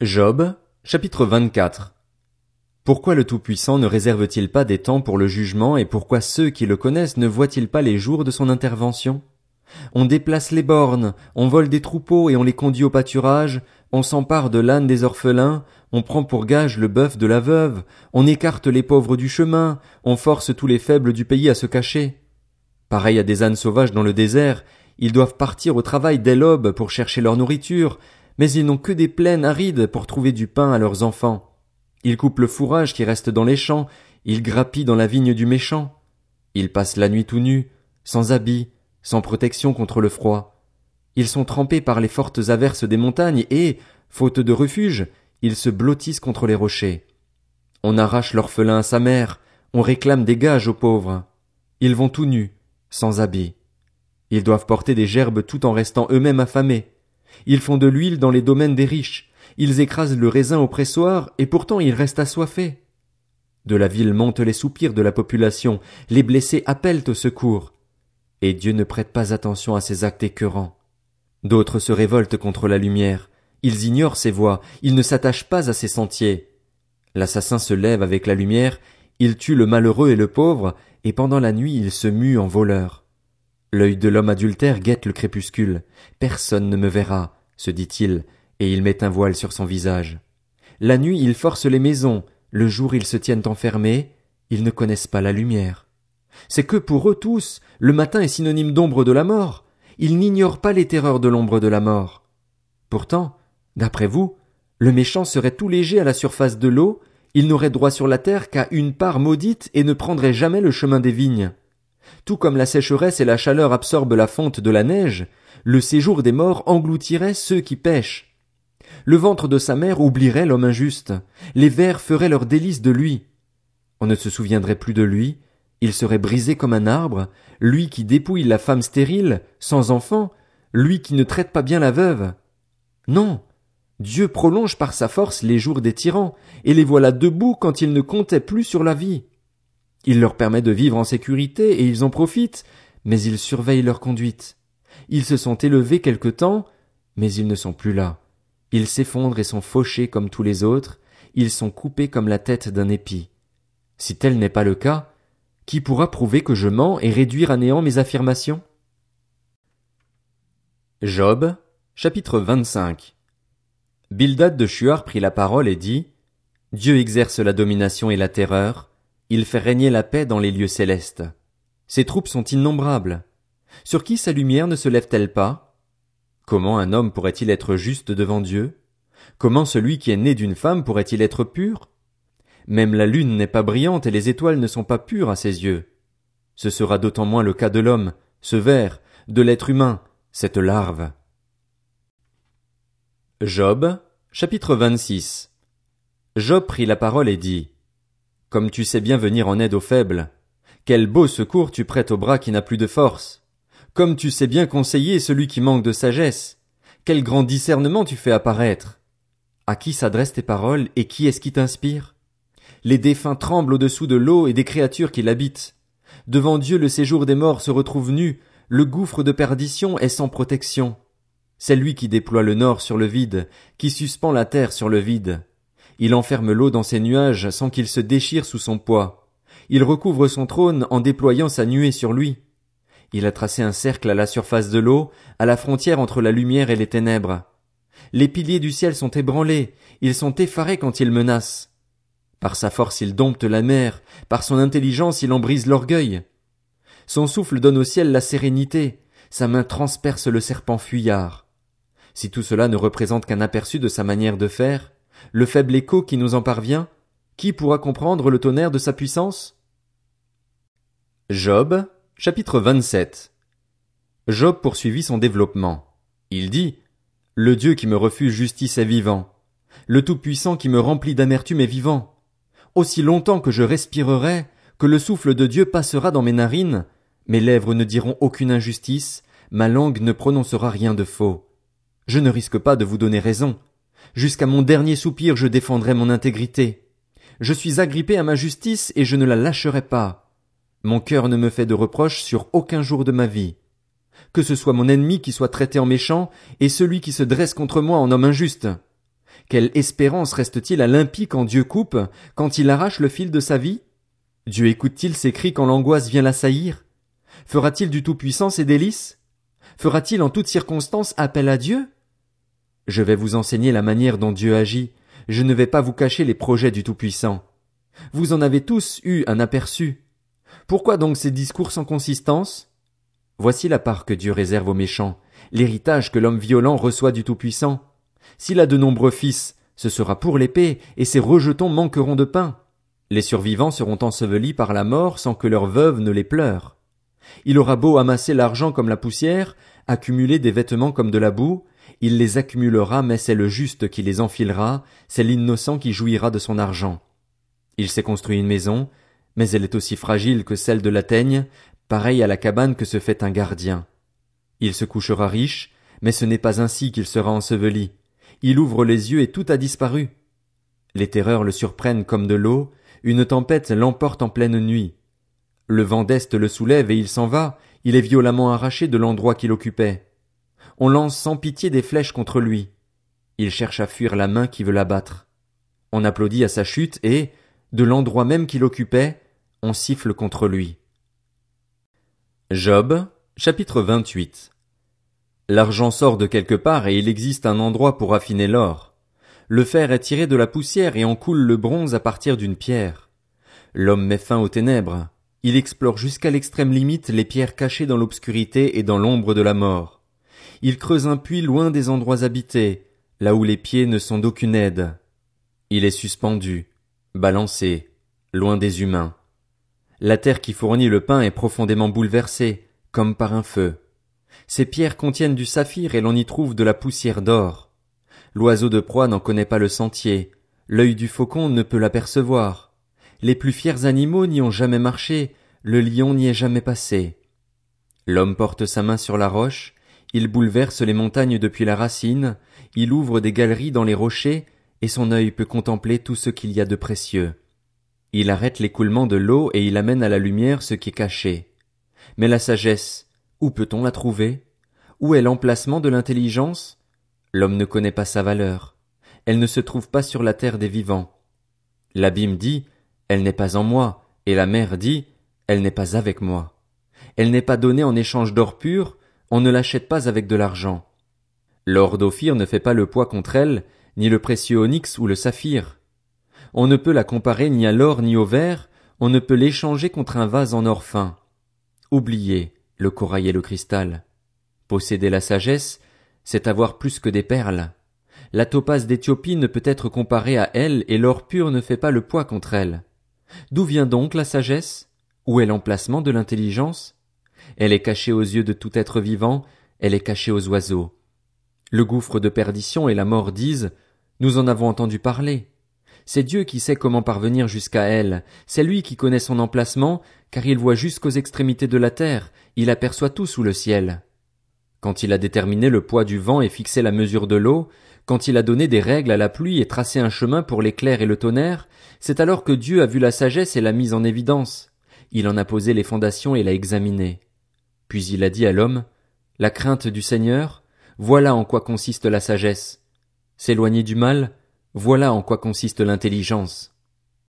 Job, chapitre 24. Pourquoi le Tout-Puissant ne réserve-t-il pas des temps pour le jugement et pourquoi ceux qui le connaissent ne voient-ils pas les jours de son intervention? On déplace les bornes, on vole des troupeaux et on les conduit au pâturage, on s'empare de l'âne des orphelins, on prend pour gage le bœuf de la veuve, on écarte les pauvres du chemin, on force tous les faibles du pays à se cacher. Pareil à des ânes sauvages dans le désert, ils doivent partir au travail dès l'aube pour chercher leur nourriture, mais ils n'ont que des plaines arides pour trouver du pain à leurs enfants. Ils coupent le fourrage qui reste dans les champs, ils grappillent dans la vigne du méchant. Ils passent la nuit tout nus, sans habits, sans protection contre le froid. Ils sont trempés par les fortes averses des montagnes et, faute de refuge, ils se blottissent contre les rochers. On arrache l'orphelin à sa mère, on réclame des gages aux pauvres. Ils vont tout nus, sans habits. Ils doivent porter des gerbes tout en restant eux-mêmes affamés. Ils font de l'huile dans les domaines des riches, ils écrasent le raisin au pressoir, et pourtant ils restent assoiffés. De la ville montent les soupirs de la population, les blessés appellent au secours. Et Dieu ne prête pas attention à ces actes écœurants. D'autres se révoltent contre la lumière, ils ignorent ses voies, ils ne s'attachent pas à ses sentiers. L'assassin se lève avec la lumière, il tue le malheureux et le pauvre, et pendant la nuit il se mue en voleur. L'œil de l'homme adultère guette le crépuscule. Personne ne me verra, se dit-il, et il met un voile sur son visage. La nuit ils forcent les maisons, le jour ils se tiennent enfermés, ils ne connaissent pas la lumière. C'est que pour eux tous, le matin est synonyme d'ombre de la mort. Ils n'ignorent pas les terreurs de l'ombre de la mort. Pourtant, d'après vous, le méchant serait tout léger à la surface de l'eau, il n'aurait droit sur la terre qu'à une part maudite et ne prendrait jamais le chemin des vignes. Tout comme la sécheresse et la chaleur absorbent la fonte de la neige, le séjour des morts engloutirait ceux qui pêchent. Le ventre de sa mère oublierait l'homme injuste, les vers feraient leur délice de lui. On ne se souviendrait plus de lui, il serait brisé comme un arbre, lui qui dépouille la femme stérile, sans enfant, lui qui ne traite pas bien la veuve. Non. Dieu prolonge par sa force les jours des tyrans, et les voilà debout quand ils ne comptaient plus sur la vie. Il leur permet de vivre en sécurité et ils en profitent, mais ils surveillent leur conduite. Ils se sont élevés quelque temps, mais ils ne sont plus là. Ils s'effondrent et sont fauchés comme tous les autres, ils sont coupés comme la tête d'un épi. Si tel n'est pas le cas, qui pourra prouver que je mens et réduire à néant mes affirmations? Job, chapitre 25 Bildad de Shuar prit la parole et dit, Dieu exerce la domination et la terreur, il fait régner la paix dans les lieux célestes. Ses troupes sont innombrables. Sur qui sa lumière ne se lève-t-elle pas? Comment un homme pourrait-il être juste devant Dieu? Comment celui qui est né d'une femme pourrait-il être pur? Même la lune n'est pas brillante et les étoiles ne sont pas pures à ses yeux. Ce sera d'autant moins le cas de l'homme, ce ver, de l'être humain, cette larve. Job, chapitre 26. Job prit la parole et dit, comme tu sais bien venir en aide aux faibles. Quel beau secours tu prêtes au bras qui n'a plus de force. Comme tu sais bien conseiller celui qui manque de sagesse. Quel grand discernement tu fais apparaître. À qui s'adressent tes paroles et qui est-ce qui t'inspire? Les défunts tremblent au-dessous de l'eau et des créatures qui l'habitent. Devant Dieu le séjour des morts se retrouve nu, le gouffre de perdition est sans protection. C'est lui qui déploie le nord sur le vide, qui suspend la terre sur le vide. Il enferme l'eau dans ses nuages sans qu'il se déchire sous son poids. Il recouvre son trône en déployant sa nuée sur lui. Il a tracé un cercle à la surface de l'eau, à la frontière entre la lumière et les ténèbres. Les piliers du ciel sont ébranlés, ils sont effarés quand il menace. Par sa force il dompte la mer, par son intelligence il en brise l'orgueil. Son souffle donne au ciel la sérénité, sa main transperce le serpent fuyard. Si tout cela ne représente qu'un aperçu de sa manière de faire, le faible écho qui nous en parvient, qui pourra comprendre le tonnerre de sa puissance? Job, chapitre 27. Job poursuivit son développement. Il dit, Le Dieu qui me refuse justice est vivant. Le Tout-Puissant qui me remplit d'amertume est vivant. Aussi longtemps que je respirerai, que le souffle de Dieu passera dans mes narines, mes lèvres ne diront aucune injustice, ma langue ne prononcera rien de faux. Je ne risque pas de vous donner raison. Jusqu'à mon dernier soupir je défendrai mon intégrité. Je suis agrippé à ma justice et je ne la lâcherai pas. Mon cœur ne me fait de reproches sur aucun jour de ma vie. Que ce soit mon ennemi qui soit traité en méchant et celui qui se dresse contre moi en homme injuste. Quelle espérance reste-t-il à l'impie quand Dieu coupe, quand il arrache le fil de sa vie? Dieu écoute-t-il ses cris quand l'angoisse vient l'assaillir? Fera-t-il du Tout-Puissant ses délices? Fera-t-il en toutes circonstances appel à Dieu? Je vais vous enseigner la manière dont Dieu agit, je ne vais pas vous cacher les projets du Tout-Puissant. Vous en avez tous eu un aperçu. Pourquoi donc ces discours sans consistance? Voici la part que Dieu réserve aux méchants, l'héritage que l'homme violent reçoit du Tout-Puissant. S'il a de nombreux fils, ce sera pour l'épée, et ses rejetons manqueront de pain. Les survivants seront ensevelis par la mort sans que leurs veuves ne les pleurent. Il aura beau amasser l'argent comme la poussière, accumuler des vêtements comme de la boue, il les accumulera, mais c'est le juste qui les enfilera, c'est l'innocent qui jouira de son argent. Il s'est construit une maison, mais elle est aussi fragile que celle de la teigne, pareille à la cabane que se fait un gardien. Il se couchera riche, mais ce n'est pas ainsi qu'il sera enseveli. Il ouvre les yeux et tout a disparu. Les terreurs le surprennent comme de l'eau, une tempête l'emporte en pleine nuit. Le vent d'Est le soulève et il s'en va, il est violemment arraché de l'endroit qu'il occupait. On lance sans pitié des flèches contre lui. Il cherche à fuir la main qui veut l'abattre. On applaudit à sa chute et, de l'endroit même qu'il occupait, on siffle contre lui. Job, chapitre 28 L'argent sort de quelque part et il existe un endroit pour affiner l'or. Le fer est tiré de la poussière et en coule le bronze à partir d'une pierre. L'homme met fin aux ténèbres. Il explore jusqu'à l'extrême limite les pierres cachées dans l'obscurité et dans l'ombre de la mort. Il creuse un puits loin des endroits habités, là où les pieds ne sont d'aucune aide. Il est suspendu, balancé, loin des humains. La terre qui fournit le pain est profondément bouleversée, comme par un feu. Ces pierres contiennent du saphir et l'on y trouve de la poussière d'or. L'oiseau de proie n'en connaît pas le sentier, l'œil du faucon ne peut l'apercevoir. Les plus fiers animaux n'y ont jamais marché, le lion n'y est jamais passé. L'homme porte sa main sur la roche, il bouleverse les montagnes depuis la racine, il ouvre des galeries dans les rochers, et son œil peut contempler tout ce qu'il y a de précieux. Il arrête l'écoulement de l'eau et il amène à la lumière ce qui est caché. Mais la sagesse, où peut-on la trouver? Où est l'emplacement de l'intelligence? L'homme ne connaît pas sa valeur. Elle ne se trouve pas sur la terre des vivants. L'abîme dit, elle n'est pas en moi, et la mer dit, elle n'est pas avec moi. Elle n'est pas donnée en échange d'or pur, on ne l'achète pas avec de l'argent. L'or d'Ophir ne fait pas le poids contre elle, ni le précieux onyx ou le saphir. On ne peut la comparer ni à l'or ni au verre, on ne peut l'échanger contre un vase en or fin. Oubliez le corail et le cristal. Posséder la sagesse, c'est avoir plus que des perles. La topaze d'Éthiopie ne peut être comparée à elle et l'or pur ne fait pas le poids contre elle. D'où vient donc la sagesse? Où est l'emplacement de l'intelligence? Elle est cachée aux yeux de tout être vivant, elle est cachée aux oiseaux. Le gouffre de perdition et la mort disent, nous en avons entendu parler. C'est Dieu qui sait comment parvenir jusqu'à elle, c'est lui qui connaît son emplacement, car il voit jusqu'aux extrémités de la terre, il aperçoit tout sous le ciel. Quand il a déterminé le poids du vent et fixé la mesure de l'eau, quand il a donné des règles à la pluie et tracé un chemin pour l'éclair et le tonnerre, c'est alors que Dieu a vu la sagesse et l'a mise en évidence. Il en a posé les fondations et l'a examinée. Puis il a dit à l'homme, La crainte du Seigneur, voilà en quoi consiste la sagesse. S'éloigner du mal, voilà en quoi consiste l'intelligence.